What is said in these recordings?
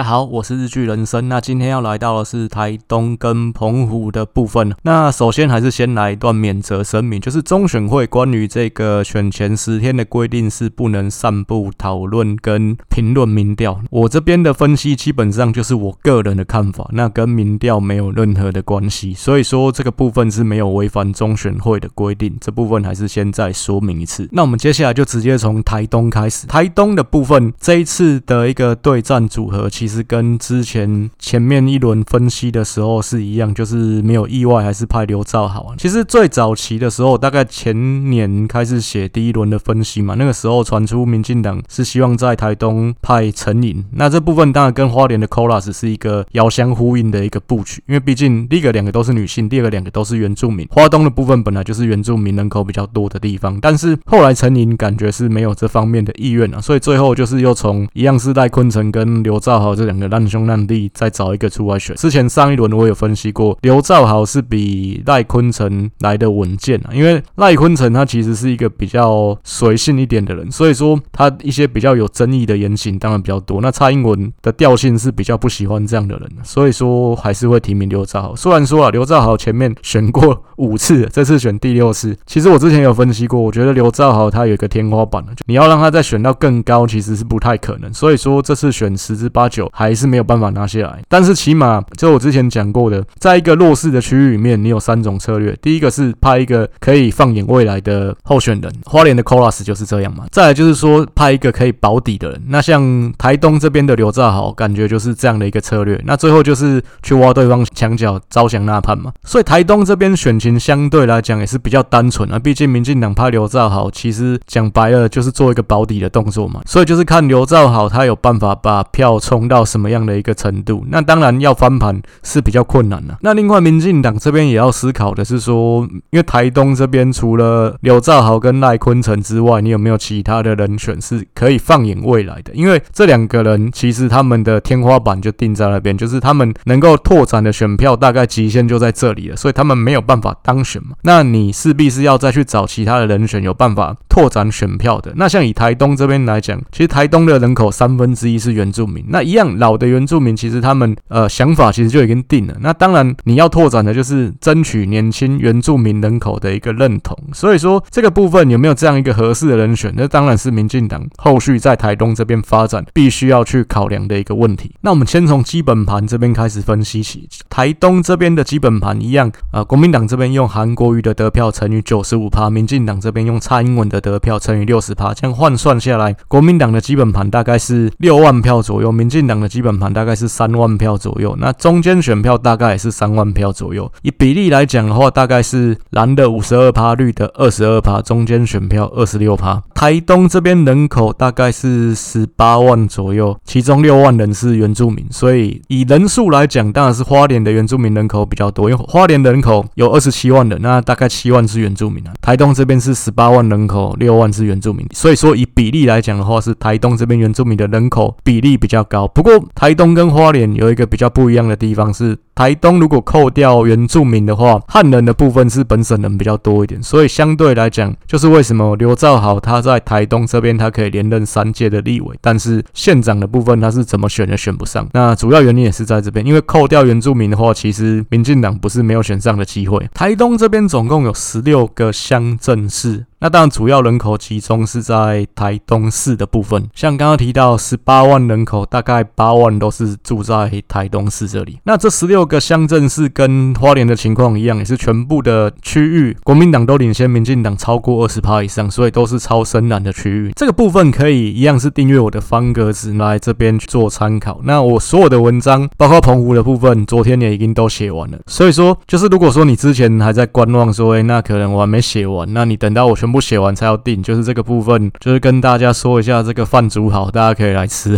大家好，我是日剧人生。那今天要来到的是台东跟澎湖的部分。那首先还是先来一段免责声明，就是中选会关于这个选前十天的规定是不能散布讨论跟评论民调。我这边的分析基本上就是我个人的看法，那跟民调没有任何的关系。所以说这个部分是没有违反中选会的规定，这部分还是先再说明一次。那我们接下来就直接从台东开始。台东的部分，这一次的一个对战组合，其。其实跟之前前面一轮分析的时候是一样，就是没有意外，还是派刘兆豪。其实最早期的时候，大概前年开始写第一轮的分析嘛，那个时候传出民进党是希望在台东派陈颖，那这部分当然跟花莲的 Colas 是一个遥相呼应的一个布局，因为毕竟第一个两个都是女性，第二个两个都是原住民，花东的部分本来就是原住民人口比较多的地方，但是后来陈颖感觉是没有这方面的意愿啊，所以最后就是又从一样是赖坤城跟刘兆豪。这两个难兄难弟再找一个出来选。之前上一轮我有分析过，刘兆豪是比赖坤成来的稳健啊，因为赖坤成他其实是一个比较随性一点的人，所以说他一些比较有争议的言行当然比较多。那蔡英文的调性是比较不喜欢这样的人，所以说还是会提名刘兆豪。虽然说啊，刘兆豪前面选过五次，这次选第六次。其实我之前有分析过，我觉得刘兆豪他有一个天花板了，你要让他再选到更高，其实是不太可能。所以说这次选十之八九。还是没有办法拿下来，但是起码就我之前讲过的，在一个弱势的区域里面，你有三种策略。第一个是派一个可以放眼未来的候选人，花莲的 Colas 就是这样嘛。再来就是说派一个可以保底的人，那像台东这边的刘兆豪，感觉就是这样的一个策略。那最后就是去挖对方墙角，招降纳叛嘛。所以台东这边选情相对来讲也是比较单纯啊，毕竟民进党派刘兆豪，其实讲白了就是做一个保底的动作嘛。所以就是看刘兆豪他有办法把票冲到什么样的一个程度？那当然要翻盘是比较困难的。那另外，民进党这边也要思考的是说，因为台东这边除了刘兆豪跟赖坤成之外，你有没有其他的人选是可以放眼未来的？因为这两个人其实他们的天花板就定在那边，就是他们能够拓展的选票大概极限就在这里了，所以他们没有办法当选嘛。那你势必是要再去找其他的人选有办法拓展选票的。那像以台东这边来讲，其实台东的人口三分之一是原住民，那一像老的原住民其实他们呃想法其实就已经定了。那当然你要拓展的就是争取年轻原住民人口的一个认同。所以说这个部分有没有这样一个合适的人选，那当然是民进党后续在台东这边发展必须要去考量的一个问题。那我们先从基本盘这边开始分析起。台东这边的基本盘一样啊、呃，国民党这边用韩国瑜的得票乘以九十五趴，民进党这边用蔡英文的得票乘以六十趴，这样换算下来，国民党的基本盘大概是六万票左右，民进党的基本盘大概是三万票左右，那中间选票大概也是三万票左右。以比例来讲的话，大概是蓝的五十二趴，绿的二十二趴，中间选票二十六趴。台东这边人口大概是十八万左右，其中六万人是原住民，所以以人数来讲，当然是花莲的原住民人口比较多，因为花莲人口有二十七万人，那大概七万是原住民啊。台东这边是十八万人口，六万是原住民，所以说以比例来讲的话，是台东这边原住民的人口比例比较高。不过台东跟花莲有一个比较不一样的地方是，台东如果扣掉原住民的话，汉人的部分是本省人比较多一点，所以相对来讲，就是为什么刘兆豪他在台东这边他可以连任三届的立委，但是县长的部分他是怎么选也选不上。那主要原因也是在这边，因为扣掉原住民的话，其实民进党不是没有选上的机会。台东这边总共有十六个乡镇市。那当然，主要人口集中是在台东市的部分。像刚刚提到，十八万人口，大概八万都是住在台东市这里。那这十六个乡镇市跟花莲的情况一样，也是全部的区域，国民党都领先民进党超过二十趴以上，所以都是超深蓝的区域。这个部分可以一样是订阅我的方格子来这边做参考。那我所有的文章，包括澎湖的部分，昨天也已经都写完了。所以说，就是如果说你之前还在观望，说，哎，那可能我还没写完，那你等到我全。全部写完才要定，就是这个部分，就是跟大家说一下，这个饭煮好，大家可以来吃。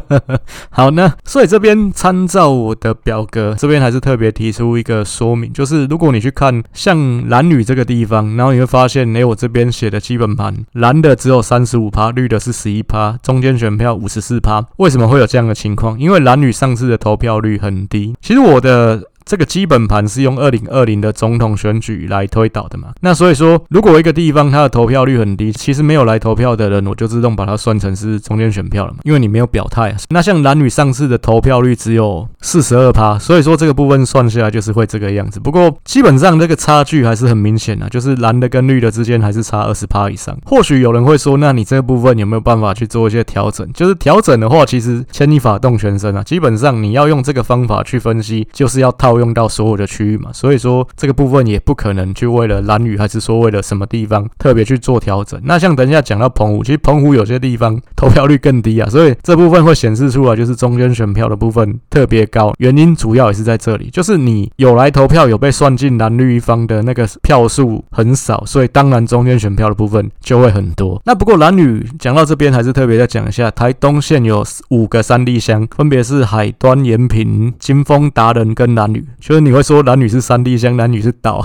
好呢，所以这边参照我的表格，这边还是特别提出一个说明，就是如果你去看像蓝女这个地方，然后你会发现，哎，我这边写的基本盘，蓝的只有三十五趴，绿的是十一趴，中间选票五十四趴，为什么会有这样的情况？因为蓝女上次的投票率很低。其实我的。这个基本盘是用二零二零的总统选举来推导的嘛。那所以说，如果一个地方它的投票率很低，其实没有来投票的人，我就自动把它算成是中间选票了嘛，因为你没有表态。那像蓝女上次的投票率只有四十二趴，所以说这个部分算下来就是会这个样子。不过基本上这个差距还是很明显的，就是蓝的跟绿的之间还是差二十趴以上。或许有人会说，那你这个部分有没有办法去做一些调整？就是调整的话，其实牵一发动全身啊。基本上你要用这个方法去分析，就是要套用到所有的区域嘛。所以说这个部分也不可能去为了蓝雨，还是说为了什么地方特别去做调整。那像等一下讲到澎湖，其实澎湖有些地方投票率更低啊，所以这部分会显示出来，就是中间选票的部分特别高。原因主要也是在这里，就是你有来投票，有被算进蓝绿一方的那个票数很少，所以当然中间选票的部分就会很多。那不过蓝雨讲到这边，还是特别再讲一下，台东县有五个三地乡，分别是海端、延平、金峰、达人跟蓝雨。就是你会说男女是三地乡，男女是岛，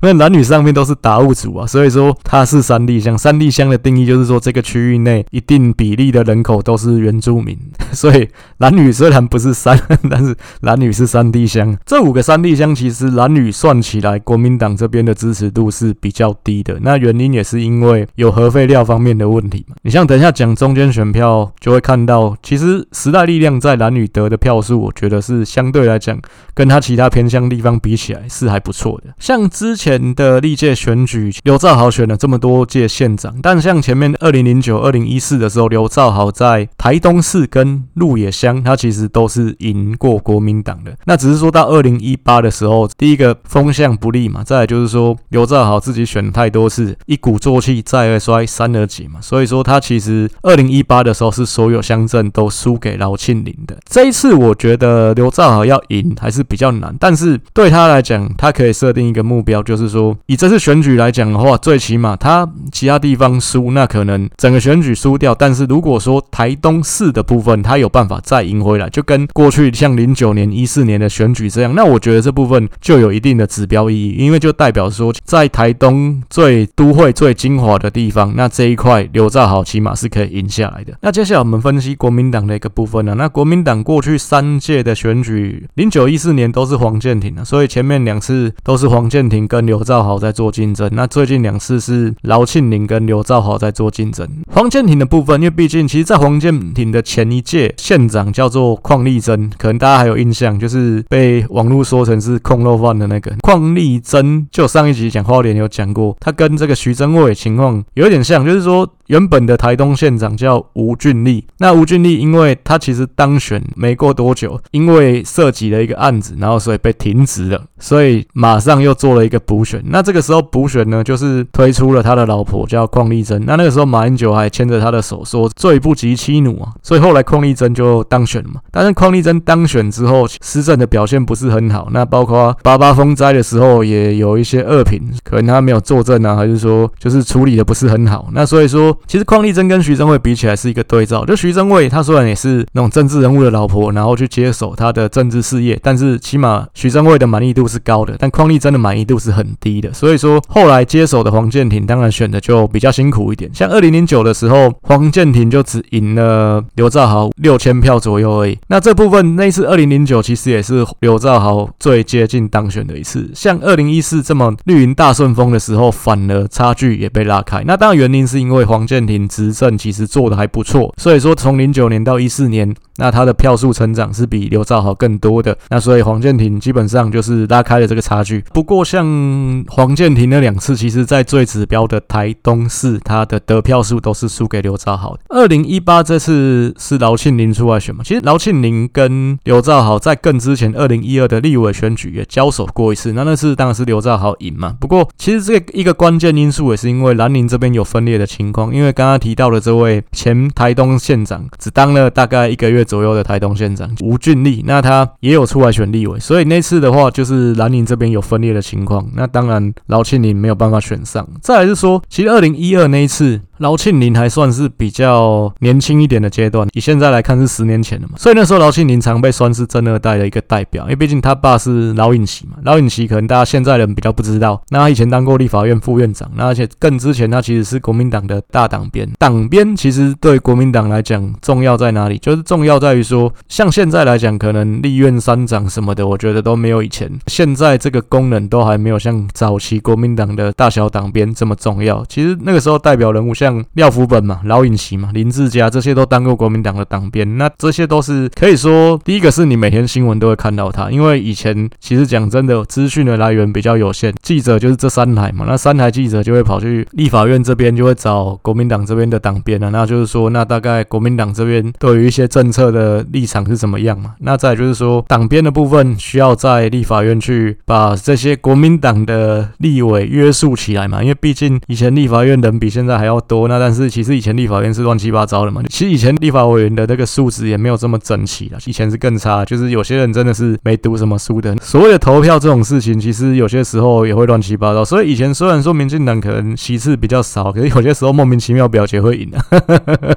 因为兰屿上面都是达悟族啊，所以说它是三地乡。三地乡的定义就是说，这个区域内一定比例的人口都是原住民，所以男女虽然不是山，但是男女是三地乡。这五个三地乡其实男女算起来，国民党这边的支持度是比较低的。那原因也是因为有核废料方面的问题嘛。你像等一下讲中间选票，就会看到，其实时代力量在男女得的票数，我觉得是相对来讲，跟他其他偏乡地方比起来是还不错的。像之前的历届选举，刘兆豪选了这么多届县长，但像前面二零零九、二零一四的时候，刘兆豪在台东市跟鹿野乡，他其实都是赢过国民党的。那只是说到二零一八的时候，第一个风向不利嘛，再来就是说刘兆豪自己选太多次，一鼓作气，再而衰，三而竭嘛，所以说他其实二零一八的时候是所有乡镇都输给饶庆铃的。这一次我觉得刘兆豪要赢还是比较难，但是对他来讲，他可以设定一个目标，就是说以这次选举来讲的话，最起码他其他地方输，那可能整个选举输掉，但是如果说台东市的部分他有办法再赢回来，就跟过去像零九年、一四年的选举这样，那我觉得这部分就有一定的指标意义，因为就代表说在台东最都会最精华的地方，那这一块刘兆豪起码是可以赢下来的。那接下来我们分析国民党的一个部分呢，那国民党过去三届的选举，零九一四年都是黄建庭啊，所以前面两次都是黄建庭跟刘兆豪在做竞争，那最近两次是饶庆铃跟刘兆豪在做竞争。黄建庭的部分，因为毕竟其实在黄建庭的前一届县长叫做邝丽珍，可能大家还有印象，就是被网络说成是控肉饭的那个邝丽珍，就上一集讲花莲有讲过，他跟这个徐榛蔚情况有点像，就是说。原本的台东县长叫吴俊立，那吴俊立因为他其实当选没过多久，因为涉及了一个案子，然后所以被停职了，所以马上又做了一个补选。那这个时候补选呢，就是推出了他的老婆叫邝丽珍。那那个时候马英九还牵着他的手说“罪不及妻奴”啊，所以后来邝丽珍就当选了嘛。但是邝丽珍当选之后，施政的表现不是很好，那包括八八风灾的时候也有一些恶评，可能他没有作证啊，还是说就是处理的不是很好。那所以说。其实邝丽珍跟徐榛蔚比起来是一个对照，就徐榛蔚他虽然也是那种政治人物的老婆，然后去接手他的政治事业，但是起码徐榛蔚的满意度是高的，但邝丽珍的满意度是很低的。所以说后来接手的黄建庭当然选的就比较辛苦一点。像二零零九的时候，黄建庭就只赢了刘兆豪六千票左右而已。那这部分那一次二零零九其实也是刘兆豪最接近当选的一次。像二零一四这么绿营大顺风的时候，反而差距也被拉开。那当然原因是因为黄。健庭执政其实做的还不错，所以说从零九年到一四年，那他的票数成长是比刘兆豪更多的。那所以黄建庭基本上就是拉开了这个差距。不过像黄建庭那两次，其实在最指标的台东市，他的得票数都是输给刘兆豪的。二零一八这次是饶庆林出来选嘛？其实饶庆林跟刘兆豪在更之前二零一二的立委选举也交手过一次，那那次当然是刘兆豪赢嘛。不过其实这一个关键因素也是因为蓝营这边有分裂的情况，因为刚刚提到的这位前台东县长，只当了大概一个月左右的台东县长吴俊立，那他也有出来选立委，所以那次的话就是蓝营这边有分裂的情况，那当然饶庆铃没有办法选上。再来是说，其实二零一二那一次。饶庆铃还算是比较年轻一点的阶段，以现在来看是十年前了嘛，所以那时候饶庆铃常被算是正二代的一个代表，因为毕竟他爸是饶颖琪嘛，饶颖琪可能大家现在人比较不知道，那他以前当过立法院副院长，那而且更之前他其实是国民党的大大党鞭。党鞭其实对国民党来讲重要在哪里？就是重要在于说，像现在来讲，可能立院三长什么的，我觉得都没有以前现在这个功能都还没有像早期国民党的大小党鞭这么重要。其实那个时候代表人物像廖福本嘛、老尹奇嘛、林志嘉这些都当过国民党的党鞭，那这些都是可以说第一个是你每天新闻都会看到他，因为以前其实讲真的，资讯的来源比较有限，记者就是这三台嘛，那三台记者就会跑去立法院这边，就会找国民党这边的党鞭啊，那就是说，那大概国民党这边对于一些政策的立场是怎么样嘛？那再就是说，党鞭的部分需要在立法院去把这些国民党的立委约束起来嘛，因为毕竟以前立法院人比现在还要多，那但是其实以前立法院是乱七八糟的嘛，其实以前立法委员的那个素质也没有这么整齐了，以前是更差，就是有些人真的是没读什么书的，所谓的投票这种事情，其实有些时候也会乱七八糟，所以以前虽然说民进党可能席次比较少，可是有些时候莫名其妙表姐会赢的。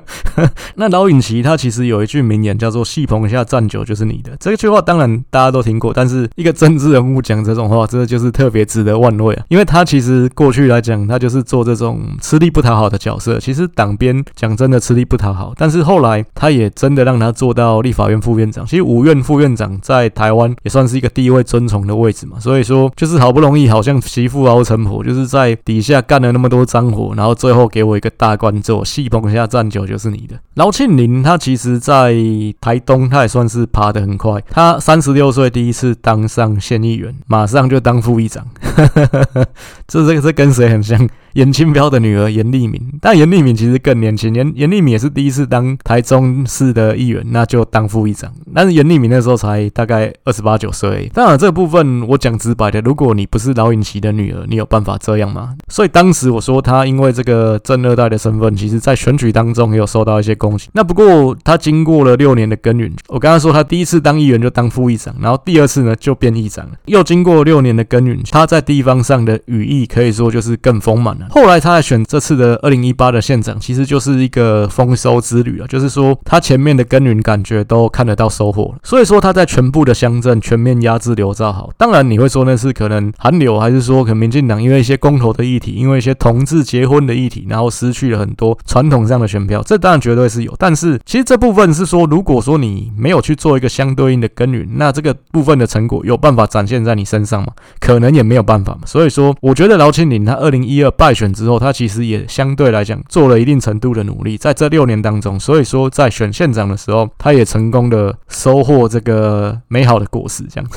那老尹奇他其实有一句名言叫做“戏棚下站久就是你的”，这句话当然大家都听过，但是一个政治人物讲这种话，真的就是特别值得玩味啊，因为他其实过去来讲，他就是做这种吃力不讨好的角色。其实党鞭讲真的吃力不讨好，但是后来他也真的让他做到立法院副院长。其实五院副院长在台湾也算是一个地位尊崇的位置嘛，所以说就是好不容易好像媳妇熬成婆，就是在底下干了那么多脏活，然后最后给我一个大官做，戏棚下站久就是你的。饶庆林他其实，在台东他也算是爬得很快，他三十六岁第一次当上县议员，马上就当副议长，这这个是跟谁很像？严清标的女儿严丽敏，但严丽敏其实更年轻，严严丽敏也是第一次当台中市的议员，那就当副议长。但是严丽敏那时候才大概二十八九岁。当然这个部分我讲直白的，如果你不是老尹奇的女儿，你有办法这样吗？所以当时我说他因为这个正二代的身份，其实在选举当中也有受到一些攻击。那不过他经过了六年的耕耘，我刚刚说他第一次当议员就当副议长，然后第二次呢就变议长了，又经过六年的耕耘，他在地方上的羽翼可以说就是更丰满了。后来他来选这次的二零一八的县长，其实就是一个丰收之旅啊，就是说他前面的耕耘感觉都看得到收获了。所以说他在全部的乡镇全面压制刘兆豪。当然你会说那是可能韩流，还是说可能民进党因为一些公投的议题，因为一些同志结婚的议题，然后失去了很多传统上的选票，这当然绝对是有。但是其实这部分是说，如果说你没有去做一个相对应的耕耘，那这个部分的成果有办法展现在你身上吗？可能也没有办办法嘛。所以说，我觉得饶庆林他二零一二败选之后，他其实也相对来讲做了一定程度的努力，在这六年当中，所以说在选县长的时候，他也成功的收获这个美好的果实，这样，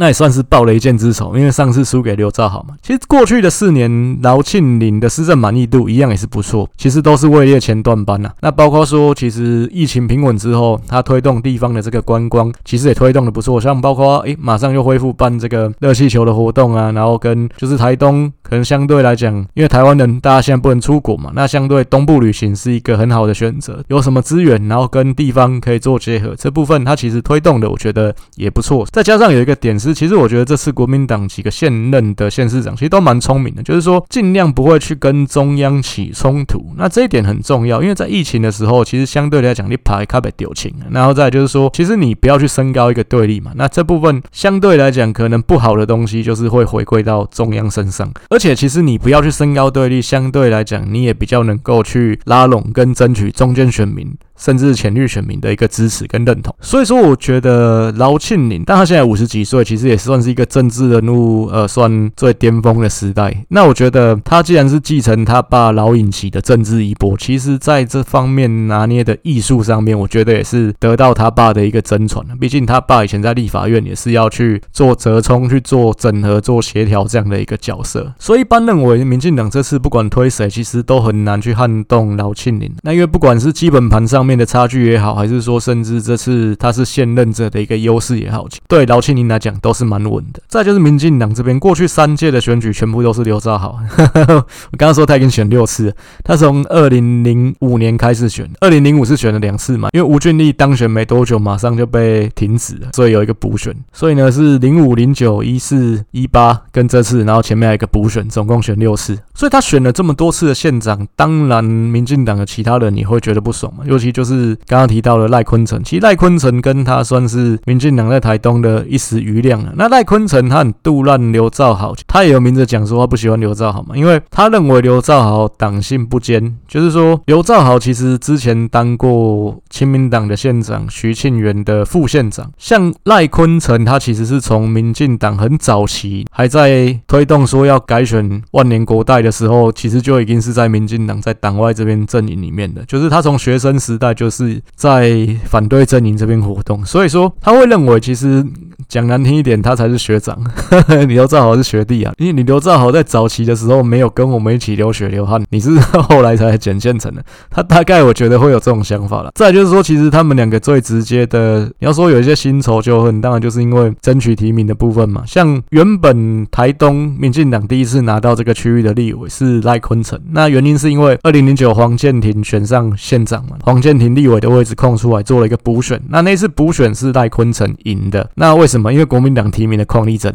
那也算是报了一箭之仇，因为上次输给刘兆豪嘛。其实过去的四年，饶庆铃的施政满意度一样也是不错，其实都是位列前段班呐。那包括说，其实疫情平稳之后，他推动地方的这个观光，其实也推动的不错，像包括诶，马上又恢复办这个热气球的活动啊，然后跟就是台东可能相对来讲，因为台湾人大家现在不能出国嘛，那相对东部旅行是一个很好的选择。有什么资源，然后跟地方可以做结合，这部分它其实推动的，我觉得也不错。再加上有一个点是，其实我觉得这次国民党几个现任的县市长其实都蛮聪明的，就是说尽量不会去跟中央起冲突。那这一点很重要，因为在疫情的时候，其实相对来讲你排卡被丢清。然后再就是说，其实你不要去升高一个对立嘛。那这部分相对来讲，可能不好的东西就是会回归到中央身上。而且其实你不要去升高对立，相对来讲，你也比较能够去拉拢跟争取中间选民。甚至前绿选民的一个支持跟认同，所以说我觉得饶庆林，但他现在五十几岁，其实也算是一个政治人物，呃，算最巅峰的时代。那我觉得他既然是继承他爸饶尹奇的政治衣钵，其实在这方面拿捏的艺术上面，我觉得也是得到他爸的一个真传。毕竟他爸以前在立法院也是要去做折冲、去做整合、做协调这样的一个角色。所以一般认为，民进党这次不管推谁，其实都很难去撼动饶庆林。那因为不管是基本盘上，面的差距也好，还是说甚至这次他是现任者的一个优势也好，对饶庆林来讲都是蛮稳的。再就是民进党这边，过去三届的选举全部都是刘兆豪。我刚刚说他已经选六次，他从二零零五年开始选，二零零五是选了两次嘛，因为吴俊立当选没多久，马上就被停止了，所以有一个补选。所以呢是零五、零九、一四、一八跟这次，然后前面还有一个补选，总共选六次。所以他选了这么多次的县长，当然民进党的其他人你会觉得不爽嘛，尤其就。就是刚刚提到的赖坤成。其实赖坤成跟他算是民进党在台东的一时余亮了。那赖坤成他很杜烂刘兆豪，他也有明着讲说他不喜欢刘兆豪嘛，因为他认为刘兆豪党性不坚，就是说刘兆豪其实之前当过亲民党的县长，徐庆元的副县长。像赖坤成，他其实是从民进党很早期还在推动说要改选万年国代的时候，其实就已经是在民进党在党外这边阵营里面的，就是他从学生时代就是在反对阵营这边活动，所以说他会认为其实讲难听一点，他才是学长，你刘兆豪是学弟啊，因为你刘兆豪在早期的时候没有跟我们一起流血流汗，你是后来才捡现成的，他大概我觉得会有这种想法了。再就是说，其实他们两个最直接的，你要说有一些新仇旧恨，当然就是因为争取提名的部分嘛。像原本台东民进党第一次拿到这个区域的立委是赖坤成，那原因是因为二零零九黄健庭选上县长嘛，黄健庭立委的位置空出来，做了一个补选。那那次补选是赖坤成赢的。那为什么？因为国民党提名的邝立珍。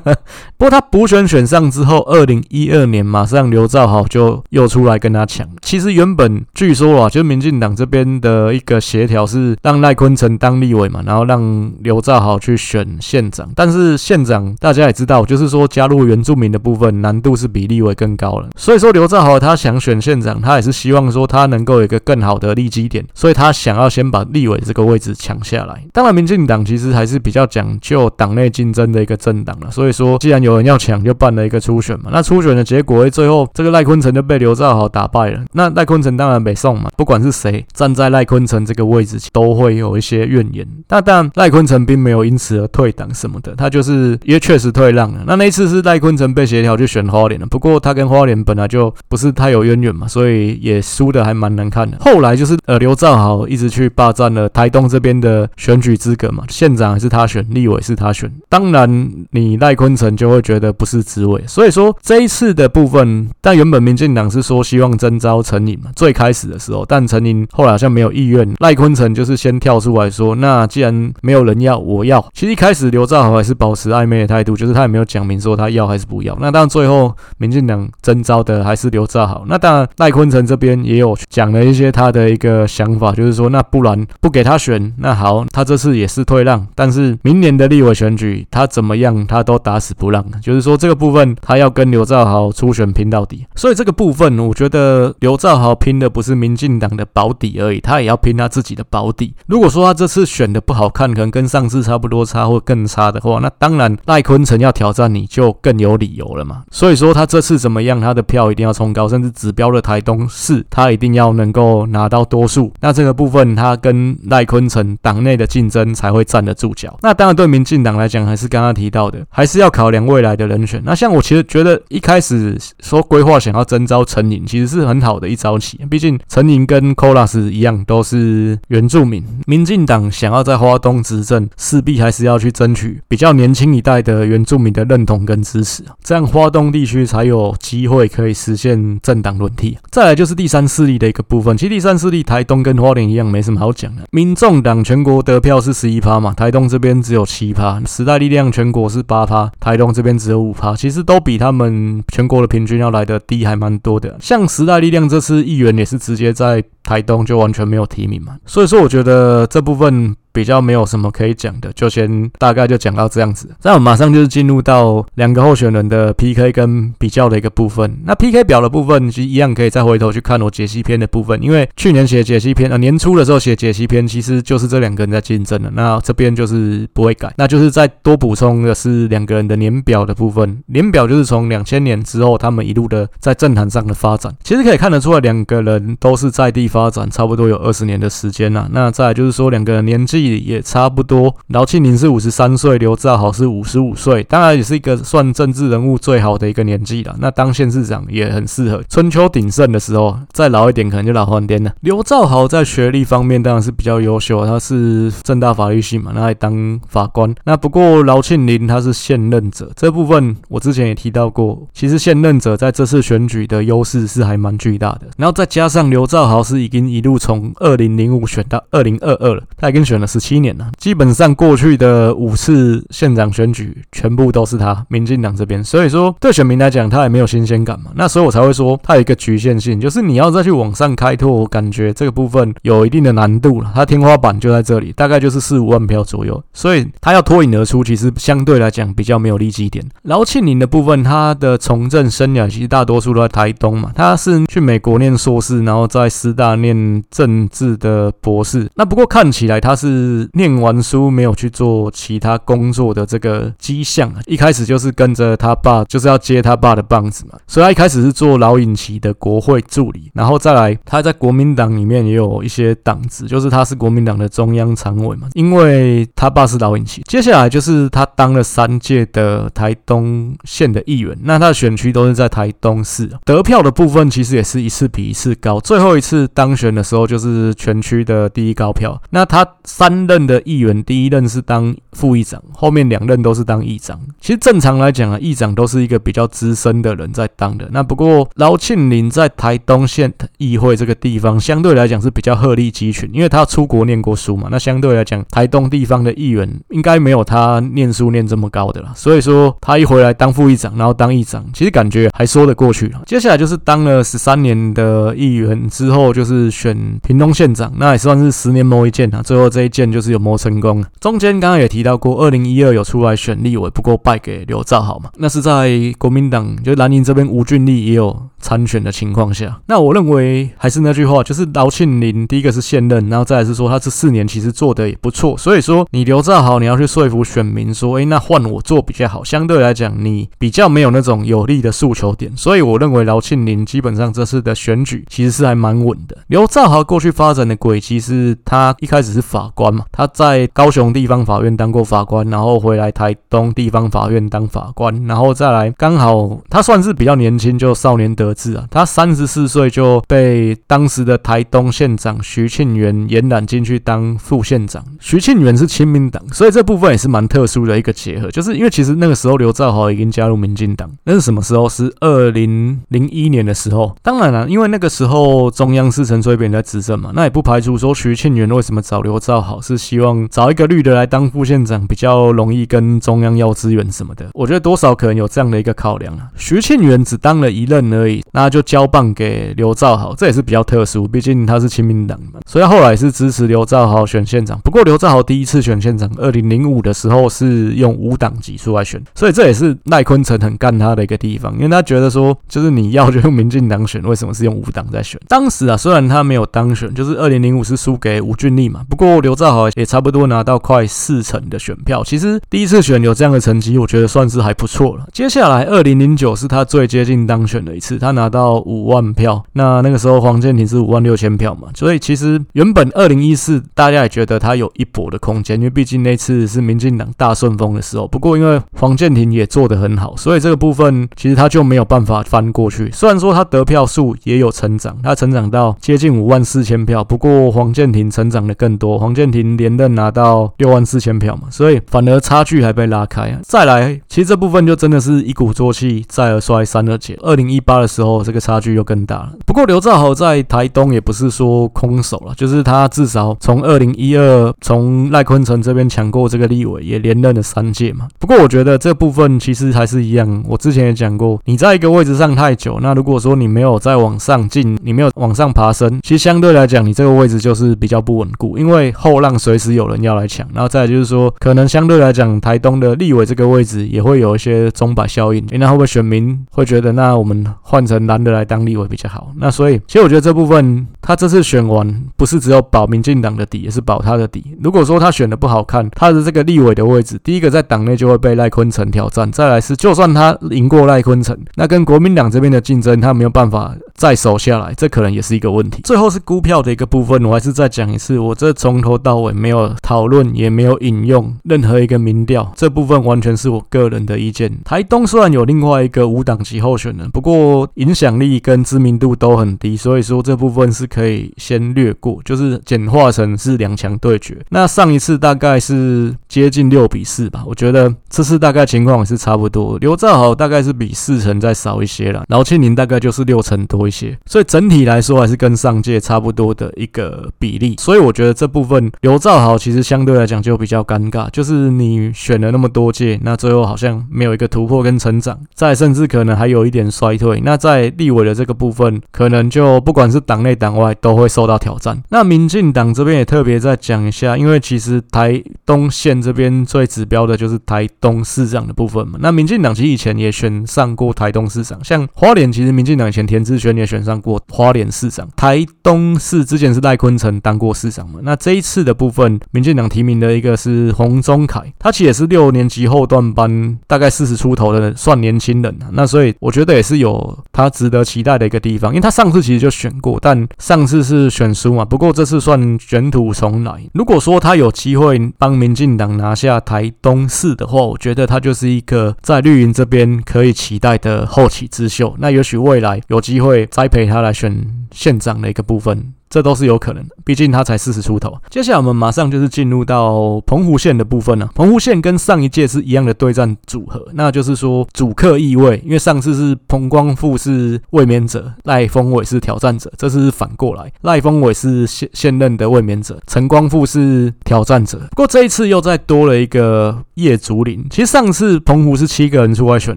不过他补选选上之后，二零一二年马上刘兆豪就又出来跟他抢。其实原本据说啊，就民进党这边的一个协调是让赖坤成当立委嘛，然后让刘兆豪去选县长。但是县长大家也知道，就是说加入原住民的部分难度是比立委更高了。所以说刘兆豪他想选县长，他也是希望说他能够有一个更好的立基点，所以他想要先把立委这个位置抢下来。当然，民进党其实还是比较讲就党内竞争的一个政党了。所以说，既然有人要抢，就办了一个初选嘛。那初选的结果，最后这个赖坤成就被刘兆豪打败了。那赖坤成当然没送嘛，不管是谁站在赖坤成这个位置，都会有一些怨言。那但，赖坤成并没有因此而退党什么的，他就是因为确实退让了。那那一次是赖坤成被协调去选花莲了，不过他跟花莲本来就不是太有渊源嘛，所以也输的还蛮难看的。后来就是呃刘兆豪一直去霸占了台东这边的选举资格嘛，县长还是他选，立委也是他选。当然你赖坤成就会觉得不是滋味。所以说这一次的部分，但原本民进党是说希望征召陈颖嘛，最开始的时候，但陈颖后来好像没有意愿，赖坤成就是先跳出来说，那既然没有人要，我要。其实一开始刘兆豪还是保持暧昧的态度，就是他也没有讲明说他要还是不要。那当然最后民进党征召的还是刘兆豪。那当然赖坤成这边也有讲了一些他的一个想法，就是说那不然不给他选，那好，他这次也是退让，但是明年的立委选举他怎么样他都打死不让，就是说这个部分他要跟刘兆豪初选拼到底。所以这个部分我觉得刘兆豪拼的不是民进党的保底而已，他也要拼他自己的保底。如果说他这次选的不好看，可能跟上次差不多差或更差的话，那当然赖坤成要挑战你就更有理由了嘛。所以说他这次怎么样，他的票一定要冲高，甚至指标的台东市他一定要能够拿到多数。那这个部分他跟赖坤成党内的竞争才会站得住脚。那当然对民进党来讲，还是刚刚提到的，还是要考量未来的人选。那像我其实觉得一开始说规划想要征召陈颖，其实是很好的一招棋。毕竟陈颖跟 Colas 一样都是原住民，民进党想要在花东执政，势必还是要去争取比较年轻一代的原住民的认同跟支持，这样花东地区才有机会可以实现政党轮替。再来就是第三势力的一个部分，其实第三势力台东跟花莲一样，没什么好讲的。民众党全国得票是十一趴嘛，台东这边只有七趴，时代力量全国是八趴，台东这边只有五趴，其实都比他们全国的平均要来的低，还蛮多的。像时代力量这次议员也是直接在台东就完全没有提名嘛，所以说我觉得这部分。比较没有什么可以讲的，就先大概就讲到这样子。那我马上就是进入到两个候选人的 PK 跟比较的一个部分。那 PK 表的部分其实一样可以再回头去看我解析篇的部分，因为去年写解析篇啊，年初的时候写解析篇，其实就是这两个人在竞争的。那这边就是不会改，那就是再多补充的是两个人的年表的部分。年表就是从两千年之后他们一路的在政坛上的发展，其实可以看得出来，两个人都是在地方发展，差不多有二十年的时间了。那再就是说两个人年纪。也差不多，饶庆铃是五十三岁，刘兆豪是五十五岁，当然也是一个算政治人物最好的一个年纪了。那当县市长也很适合，春秋鼎盛的时候，再老一点可能就老翻天了。刘兆豪在学历方面当然是比较优秀，他是政大法律系嘛，那还当法官。那不过饶庆铃他是现任者，这部分我之前也提到过，其实现任者在这次选举的优势是还蛮巨大的。然后再加上刘兆豪是已经一路从二零零五选到二零二二了，他已经选了十七年了。基本上过去的五次县长选举全部都是他民进党这边，所以说对选民来讲他也没有新鲜感嘛。那所以我才会说他有一个局限性，就是你要再去往上开拓，我感觉这个部分有一定的难度了。他天花板就在这里，大概就是四五万票左右，所以他要脱颖而出，其实相对来讲比较没有利基点。然后庆龄的部分，他的从政生涯其实大多数都在台东嘛，他是去美国念硕士，然后在师大念政治的博士。那不过看起来他是念完书没有去做其他工作的这个迹象啊，一开始就是跟着他爸，就是要接他爸的棒子嘛。所以他一开始是做老尹奇的国会助理，然后再来他在国民党里面也有一些党职，就是他是国民党的中央常委嘛，因为他爸是老尹奇。接下来就是他当了三届的台东县的议员，那他的选区都是在台东市，得票的部分其实也是一次比一次高。最后一次当当选的时候，就是全区的第一高票。那他三任的议员，第一任是当副议长，后面两任都是当议长。其实正常来讲啊，议长都是一个比较资深的人在当的。那不过饶庆铃在台东县议会这个地方，相对来讲是比较鹤立鸡群，因为他出国念过书嘛。那相对来讲，台东地方的议员应该没有他念书念这么高的啦。所以说他一回来当副议长，然后当议长，其实感觉还说得过去了。接下来就是当了十三年的议员之后，就是选屏东县长，那也算是十年磨一剑啊。最后这一剑就是有磨成功。中间刚刚也提到过，二零一二有出来选立委，不过败给刘兆豪嘛。那是在国民党，就兰陵这边吴俊立也有参选的情况下。那我认为还是那句话，就是饶庆铃第一个是现任，然后再来是说他这四年其实做的也不错。所以说你刘兆豪，你要去说服选民说，哎，那换我做比较好。相对来讲，你比较没有那种有利的诉求点。所以我认为饶庆铃基本上这次的选举其实是还蛮稳的。刘兆豪过去发展的轨迹是他一开始是法官嘛，他在高雄地方法院当过法官，然后回来台东地方法院当法官，然后再来刚好他算是比较年轻就少年得志啊，他三十四岁就被当时的台东县长徐庆元延揽进去当副县长。徐庆元是亲民党，所以这部分也是蛮特殊的一个结合，就是因为其实那个时候刘兆豪已经加入民进党，那是什么时候？是二零零一年的时候。当然了，因为那个时候中央是陈水扁在执政嘛，那也不排除说徐庆元为什么找刘兆豪是希望找一个绿的来当副县长，比较容易跟中央要资源什么的。我觉得多少可能有这样的一个考量啊。徐庆元只当了一任而已，那就交棒给刘兆豪，这也是比较特殊，毕竟他是亲民党嘛，所以他后来是支持刘兆豪选县长。不过刘兆豪第一次选县长，二零零五的时候是用无党籍出来选，所以这也是赖坤成很干他的一个地方，因为他觉得说，就是你要就用民进党选，为什么是用无党在选？当时啊，虽然他没有当选，就是二零零五是输给吴俊立嘛，不过刘兆豪也差不多拿到快四成的选票。其实第一次选有这样的成绩，我觉得算是还不错了。接下来二零零九是他最接近当选的一次，他拿到五万票。那那个时候黄健庭是五万六千票嘛，所以其实原本二零一四大家也觉得他有一搏的空间，因为毕竟那次是民进党大顺风的时候。不过因为黄健庭也做得很好，所以这个部分其实他就没有办法翻过去。虽然说他得票数也有成长，他成长到接近五万四千票，不过黄健庭成长的更多，黄健庭连任拿到六万四千票嘛，所以反而差距还被拉开。再来，其实这部分就真的是一鼓作气，再而衰，三而竭。二零一八的时候，这个差距又更大了。不过刘兆豪在台东也不是说空手了，就是他至少从二零一二从赖坤成这边抢过这个立委，也连任了三届嘛。不过我觉得这部分其实还是一样，我之前也讲过，你在一个位置上太久，那如果说你没有再往上进，你没有往上爬升，其实相对来讲，你这个位置就是比较不稳固，因为后浪随时有人要来抢。然后再就是说，可能相对来讲，台东的立委这个位置也会有一些钟摆效应，那会不会选民会觉得，那我们换成蓝的来当立委比较好？那所以，其实我觉得这部分他这次选完，不是只有保民进党的底，也是保他的底。如果说他选的不好看，他的这个立委的位置，第一个在党内就会被赖坤成挑战，再来是就算他赢过赖坤成，那跟国民党这边的竞争，他没有办法再守下来，这可能也是一个问题。最后是估票的一个部分，我还是再讲一次，我这从头到尾没有讨论，也没有引用任何一个民调，这部分完全是我个人的意见。台东虽然有另外一个无党籍候选人，不过影响力跟知名度都很低，所以说这部分是可以先略过，就是简化成是两强对决。那上一次大概是接近六比四吧。我觉得这次大概情况也是差不多。刘兆豪大概是比四成再少一些了，然后庆铃大概就是六成多一些。所以整体来说还是跟上届差不多的一个比例。所以我觉得这部分刘兆豪其实相对来讲就比较尴尬，就是你选了那么多届，那最后好像没有一个突破跟成长，再甚至可能还有一点衰退。那在立委的这个部分，可能就不管是党内党外都会受到挑战。那民进党这边也特别再讲一下，因为其实台东县这边最指标的就是台东市长的部分嘛。那民进党其实以前也选上过台东市长，像花莲，其实民进党以前田志轩也选上过花莲市长。台东市之前是赖坤成当过市长嘛。那这一次的部分，民进党提名的一个是洪宗凯，他其实也是六年级后段班，大概四十出头的算年轻人啊。那所以我觉得也是有他值得期待的一个地方，因为他上次其实就选过，但上次是选输嘛。不过这次算卷土重来。如果说他有机会帮民进党拿下台东市的话，我觉得他就是一个在绿营这边可以期待的后起之秀。那也许未来有机会栽培他来选县长的一个部分。这都是有可能的，毕竟他才四十出头。接下来我们马上就是进入到澎湖县的部分了。澎湖县跟上一届是一样的对战组合，那就是说主客易位，因为上次是彭光复是卫冕者，赖峰伟是挑战者，这次是反过来，赖峰伟是现现任的卫冕者，陈光复是挑战者。不过这一次又再多了一个叶竹林。其实上次澎湖是七个人出来选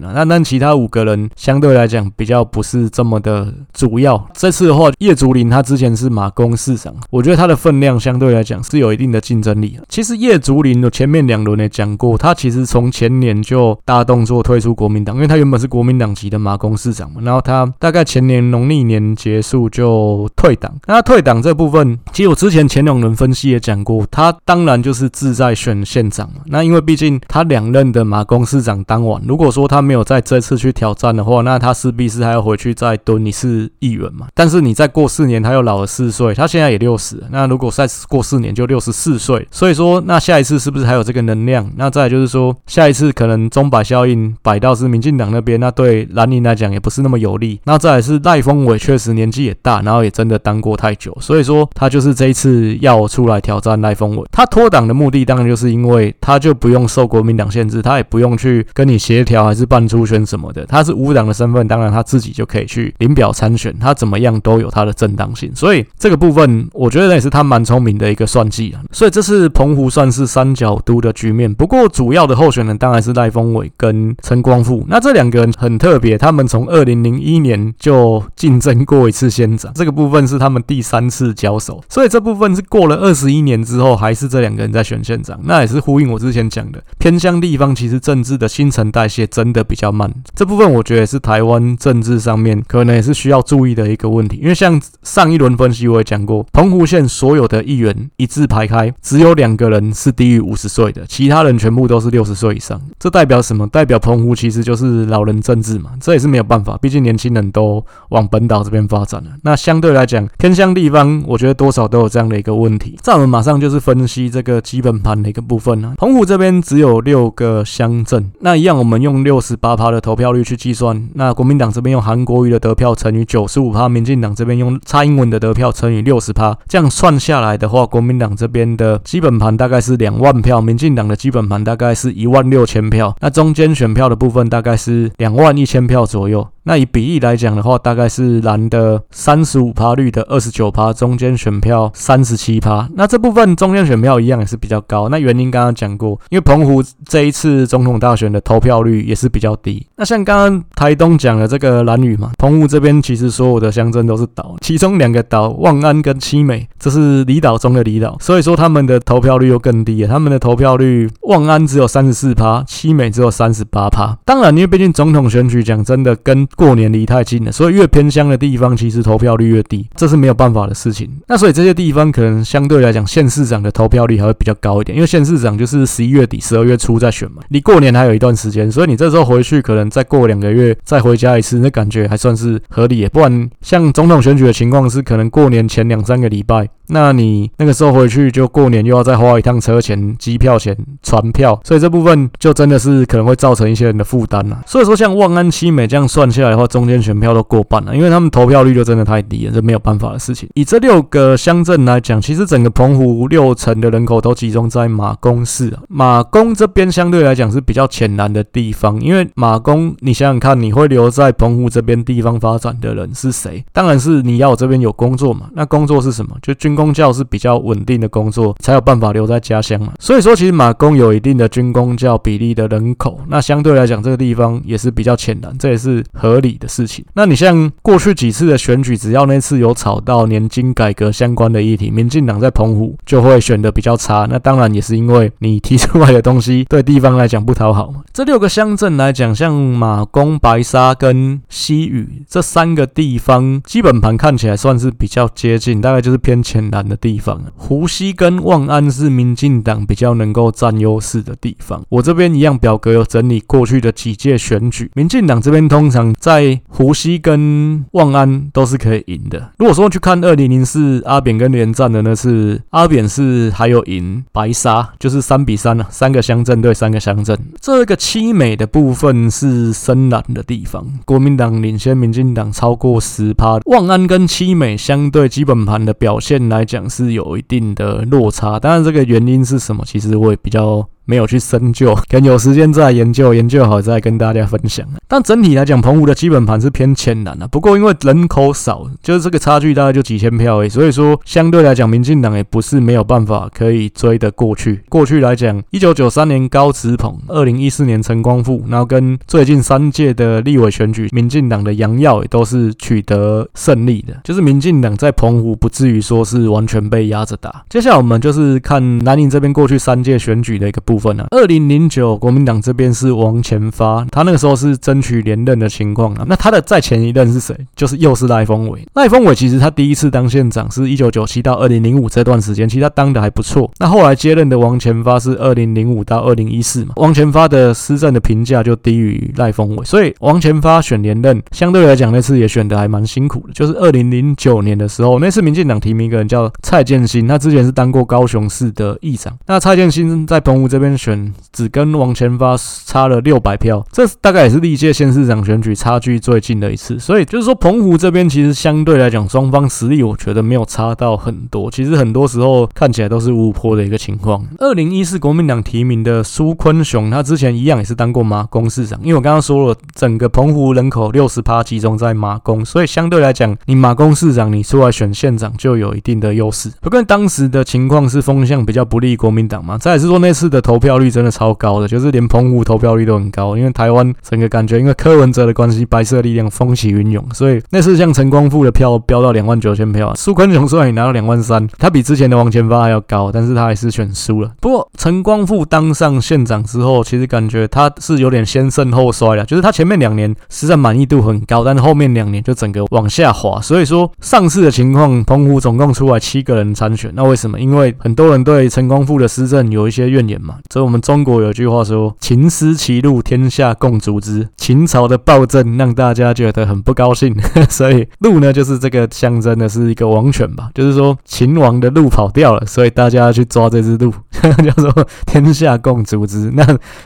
的，那但其他五个人相对来讲比较不是这么的主要。这次的话，叶竹林他之前是马马公市长，我觉得他的分量相对来讲是有一定的竞争力。其实叶竹林的前面两轮也讲过，他其实从前年就大动作退出国民党，因为他原本是国民党籍的马公市长嘛，然后他大概前年农历年结束就退党。那退党这部分，其实我之前前两轮分析也讲过，他当然就是志在选县长嘛。那因为毕竟他两任的马公市长当晚，如果说他没有在这次去挑战的话，那他势必是还要回去再蹲一次议员嘛。但是你再过四年，他又老了四。岁，他现在也六十，那如果再过四年就六十四岁，所以说那下一次是不是还有这个能量？那再就是说下一次可能钟摆效应摆到是民进党那边，那对蓝营来讲也不是那么有利。那再是赖峰伟确实年纪也大，然后也真的当过太久，所以说他就是这一次要出来挑战赖峰伟。他脱党的目的当然就是因为他就不用受国民党限制，他也不用去跟你协调还是办初选什么的，他是无党的身份，当然他自己就可以去领表参选，他怎么样都有他的正当性，所以这。个部分，我觉得也是他蛮聪明的一个算计啊。所以这次澎湖算是三角都的局面。不过主要的候选人当然是赖峰伟跟陈光复。那这两个人很特别，他们从二零零一年就竞争过一次县长，这个部分是他们第三次交手。所以这部分是过了二十一年之后，还是这两个人在选县长。那也是呼应我之前讲的，偏乡地方其实政治的新陈代谢真的比较慢。这部分我觉得也是台湾政治上面可能也是需要注意的一个问题。因为像上一轮分析我。讲过，澎湖县所有的议员一字排开，只有两个人是低于五十岁的，其他人全部都是六十岁以上。这代表什么？代表澎湖其实就是老人政治嘛。这也是没有办法，毕竟年轻人都往本岛这边发展了。那相对来讲，偏乡地方，我觉得多少都有这样的一个问题。在我们马上就是分析这个基本盘的一个部分啊。澎湖这边只有六个乡镇，那一样我们用六十八趴的投票率去计算。那国民党这边用韩国瑜的得票乘以九十五趴，民进党这边用蔡英文的得票乘。以六十趴，这样算下来的话，国民党这边的基本盘大概是两万票，民进党的基本盘大概是一万六千票，那中间选票的部分大概是两万一千票左右。那以比例来讲的话，大概是蓝的三十五趴，绿的二十九趴，中间选票三十七趴。那这部分中间选票一样也是比较高。那原因刚刚讲过，因为澎湖这一次总统大选的投票率也是比较低。那像刚刚台东讲的这个蓝屿嘛，澎湖这边其实所有的乡镇都是岛，其中两个岛望安跟七美，这是离岛中的离岛，所以说他们的投票率又更低了。他们的投票率望安只有三十四趴，七美只有三十八趴。当然，因为毕竟总统选举讲真的跟过年离太近了，所以越偏乡的地方，其实投票率越低，这是没有办法的事情。那所以这些地方可能相对来讲，县市长的投票率还会比较高一点，因为县市长就是十一月底、十二月初再选嘛，离过年还有一段时间，所以你这时候回去，可能再过两个月再回家一次，那感觉还算是合理。不然像总统选举的情况是，可能过年前两三个礼拜。那你那个时候回去就过年又要再花一趟车钱、机票钱、船票，所以这部分就真的是可能会造成一些人的负担了。所以说，像万安、七美这样算下来的话，中间选票都过半了，因为他们投票率就真的太低了，这没有办法的事情。以这六个乡镇来讲，其实整个澎湖六成的人口都集中在马公市啊。马公这边相对来讲是比较浅蓝的地方，因为马公，你想想看，你会留在澎湖这边地方发展的人是谁？当然是你要我这边有工作嘛。那工作是什么？就军公教是比较稳定的工作，才有办法留在家乡嘛。所以说，其实马公有一定的军公教比例的人口，那相对来讲，这个地方也是比较浅蓝，这也是合理的事情。那你像过去几次的选举，只要那次有炒到年金改革相关的议题，民进党在澎湖就会选得比较差。那当然也是因为你提出来的东西对地方来讲不讨好嘛。这六个乡镇来讲，像马公、白沙跟西屿这三个地方，基本盘看起来算是比较接近，大概就是偏浅难的地方。湖西跟望安是民进党比较能够占优势的地方。我这边一样表格有整理过去的几届选举，民进党这边通常在湖西跟望安都是可以赢的。如果说去看二零零四阿扁跟连战的那次，阿扁是还有赢白沙，就是三比三了，三个乡镇对三个乡镇。这个七美的部分是深蓝的地方，国民党领先民进党超过十趴。望安跟七美相对基本盘的表现来来讲是有一定的落差，当然这个原因是什么，其实我也比较。没有去深究，可能有时间再研究，研究好再跟大家分享。但整体来讲，澎湖的基本盘是偏浅蓝的。不过因为人口少，就是这个差距大概就几千票而已。所以说相对来讲，民进党也不是没有办法可以追得过去。过去来讲，一九九三年高职鹏，二零一四年陈光复，然后跟最近三届的立委选举，民进党的杨耀也都是取得胜利的。就是民进党在澎湖不至于说是完全被压着打。接下来我们就是看南宁这边过去三届选举的一个部分。二零零九，国民党这边是王前发，他那个时候是争取连任的情况啊。那他的在前一任是谁？就是又是赖峰伟。赖峰伟其实他第一次当县长是一九九七到二零零五这段时间，其实他当的还不错。那后来接任的王前发是二零零五到二零一四嘛，王前发的施政的评价就低于赖峰伟，所以王前发选连任相对来讲那次也选的还蛮辛苦的。就是二零零九年的时候，那次民进党提名一个人叫蔡建新，他之前是当过高雄市的议长。那蔡建新在澎湖这边。选只跟王前发差了六百票，这大概也是历届县市长选举差距最近的一次。所以就是说，澎湖这边其实相对来讲，双方实力我觉得没有差到很多。其实很多时候看起来都是五五坡的一个情况。二零一四国民党提名的苏坤雄，他之前一样也是当过马公市长。因为我刚刚说了，整个澎湖人口六十趴集中在马公，所以相对来讲，你马公市长你出来选县长就有一定的优势。不过当时的情况是风向比较不利国民党嘛，再来是说那次的投票率真的超高的，就是连澎湖投票率都很高。因为台湾整个感觉，因为柯文哲的关系，白色力量风起云涌，所以那次像陈光复的票飙到两万九千票，苏坤雄虽然也拿到两万三，他比之前的王前发还要高，但是他还是选输了。不过陈光复当上县长之后，其实感觉他是有点先胜后衰了，就是他前面两年实在满意度很高，但是后面两年就整个往下滑。所以说上次的情况，澎湖总共出来七个人参选，那为什么？因为很多人对陈光复的施政有一些怨言嘛，所以我们。中国有句话说：“秦失其路，天下共逐之。”秦朝的暴政让大家觉得很不高兴，所以路呢，就是这个象征的是一个王权吧，就是说秦王的路跑掉了，所以大家去抓这只鹿，叫做“天下共逐之”。那